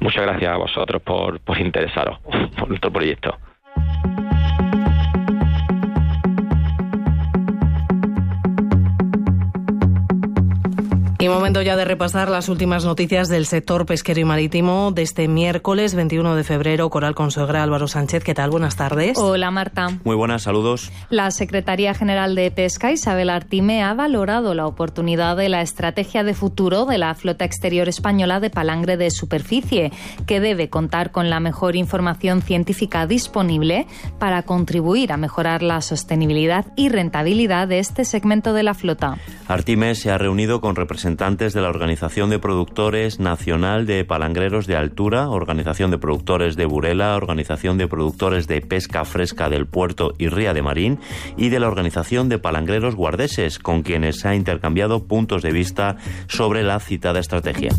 Muchas gracias a vosotros por, por interesaros por nuestro proyecto. Y momento ya de repasar las últimas noticias del sector pesquero y marítimo de este miércoles 21 de febrero. Coral Consuegra, Álvaro Sánchez, ¿qué tal? Buenas tardes. Hola, Marta. Muy buenas, saludos. La Secretaría General de Pesca, Isabel Artime, ha valorado la oportunidad de la estrategia de futuro de la flota exterior española de palangre de superficie, que debe contar con la mejor información científica disponible para contribuir a mejorar la sostenibilidad y rentabilidad de este segmento de la flota. Artime se ha reunido con representantes representantes de la Organización de Productores Nacional de Palangreros de Altura, Organización de Productores de Burela, Organización de Productores de Pesca Fresca del Puerto y Ría de Marín y de la Organización de Palangreros Guardeses, con quienes se ha intercambiado puntos de vista sobre la citada estrategia.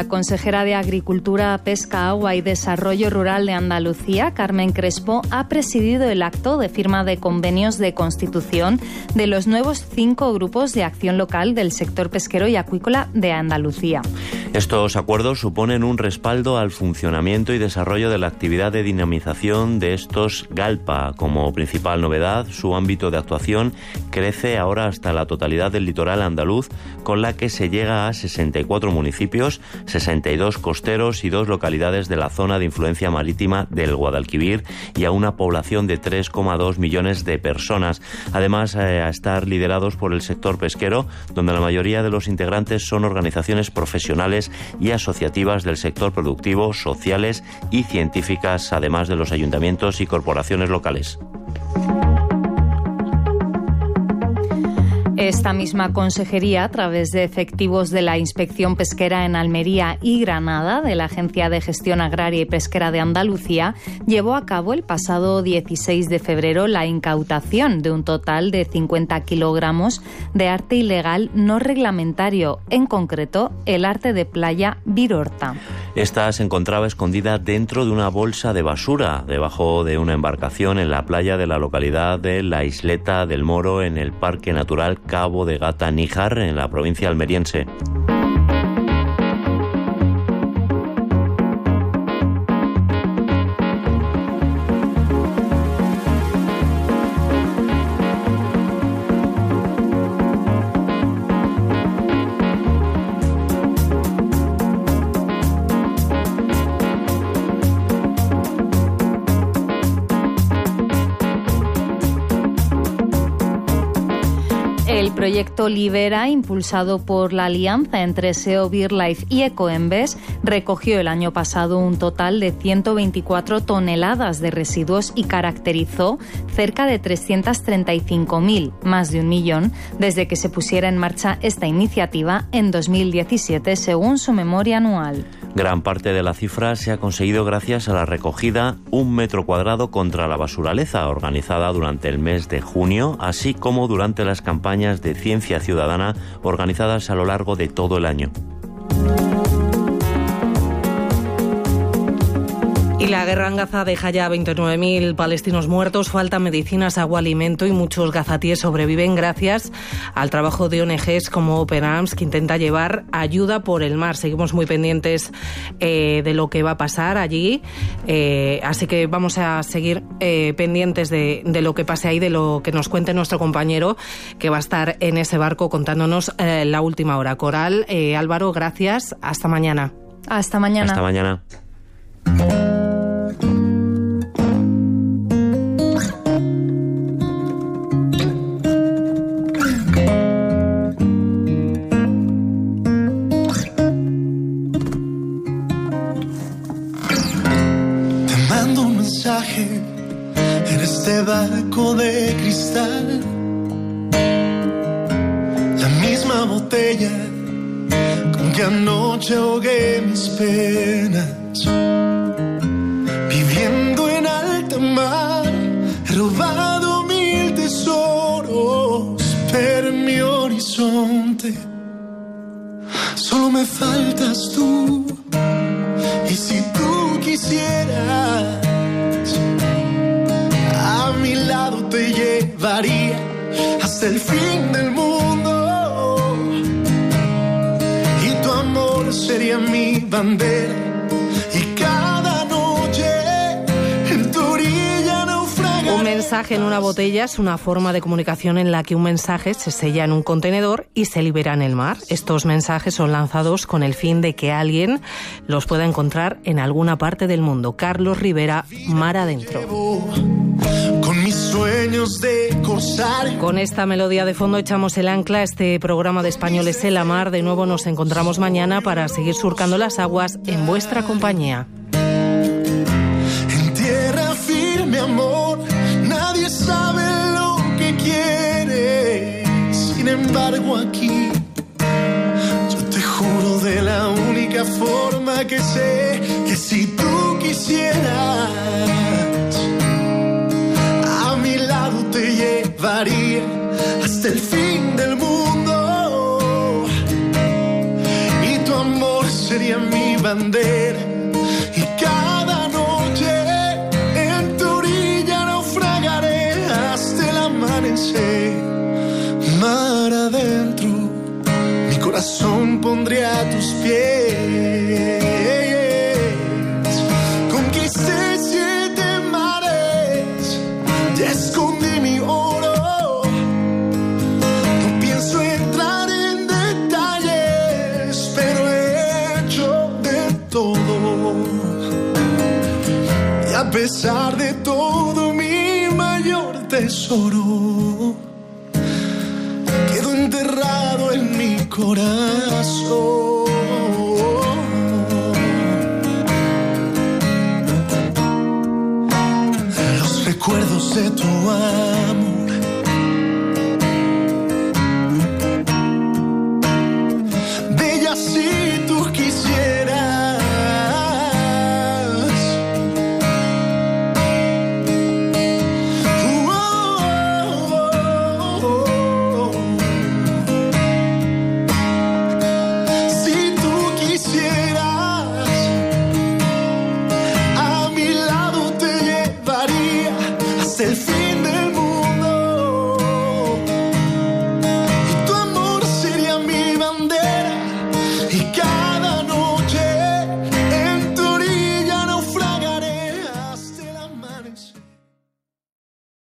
La consejera de Agricultura, Pesca, Agua y Desarrollo Rural de Andalucía, Carmen Crespo, ha presidido el acto de firma de convenios de constitución de los nuevos cinco grupos de acción local del sector pesquero y acuícola de Andalucía. Estos acuerdos suponen un respaldo al funcionamiento y desarrollo de la actividad de dinamización de estos GALPA. Como principal novedad, su ámbito de actuación crece ahora hasta la totalidad del litoral andaluz, con la que se llega a 64 municipios, 62 costeros y dos localidades de la zona de influencia marítima del Guadalquivir y a una población de 3,2 millones de personas. Además, eh, a estar liderados por el sector pesquero, donde la mayoría de los integrantes son organizaciones profesionales y asociativas del sector productivo, sociales y científicas, además de los ayuntamientos y corporaciones locales. Esta misma consejería, a través de efectivos de la Inspección Pesquera en Almería y Granada, de la Agencia de Gestión Agraria y Pesquera de Andalucía, llevó a cabo el pasado 16 de febrero la incautación de un total de 50 kilogramos de arte ilegal no reglamentario, en concreto el arte de playa Virorta. Esta se encontraba escondida dentro de una bolsa de basura, debajo de una embarcación en la playa de la localidad de La Isleta del Moro, en el Parque Natural Cabo de Gata Níjar, en la provincia almeriense. Proyecto Libera, impulsado por la alianza entre SEO BeerLife y Ecoembes, recogió el año pasado un total de 124 toneladas de residuos y caracterizó cerca de 335.000, más de un millón, desde que se pusiera en marcha esta iniciativa en 2017, según su memoria anual. Gran parte de la cifra se ha conseguido gracias a la recogida un metro cuadrado contra la basuraleza, organizada durante el mes de junio, así como durante las campañas de ciencia ciudadana organizadas a lo largo de todo el año. Y la guerra en Gaza deja ya 29.000 palestinos muertos, falta medicinas, agua, alimento y muchos gazatíes sobreviven gracias al trabajo de ONGs como Open Arms que intenta llevar ayuda por el mar. Seguimos muy pendientes eh, de lo que va a pasar allí, eh, así que vamos a seguir eh, pendientes de, de, lo que pase ahí, de lo que nos cuente nuestro compañero que va a estar en ese barco contándonos la última hora. Coral, Álvaro, gracias. Hasta mañana. Hasta mañana. Hasta mañana. Este barco de cristal. La misma botella con que anoche ahogué mis penas. Viviendo en alta mar, robado mil tesoros, pero mi horizonte solo me faltas tú. Y si tú quisieras llevaría hasta el fin del mundo. Y tu amor sería mi bandera. Y cada noche en tu orilla naufragaré. Un mensaje en una botella es una forma de comunicación en la que un mensaje se sella en un contenedor y se libera en el mar. Estos mensajes son lanzados con el fin de que alguien los pueda encontrar en alguna parte del mundo. Carlos Rivera, Mar Adentro sueños de Con esta melodía de fondo echamos el ancla. Este programa de españoles en la mar. De nuevo nos encontramos mañana para seguir surcando las aguas en vuestra compañía. En tierra firme, amor, nadie sabe lo que quiere. Sin embargo, aquí yo te juro de la única forma que sé que si tú quisieras hasta el fin del mundo. Y tu amor sería mi bandera. Y cada noche en tu orilla naufragaré hasta el amanecer. Mar adentro, mi corazón pondré a tus pies. Tesoro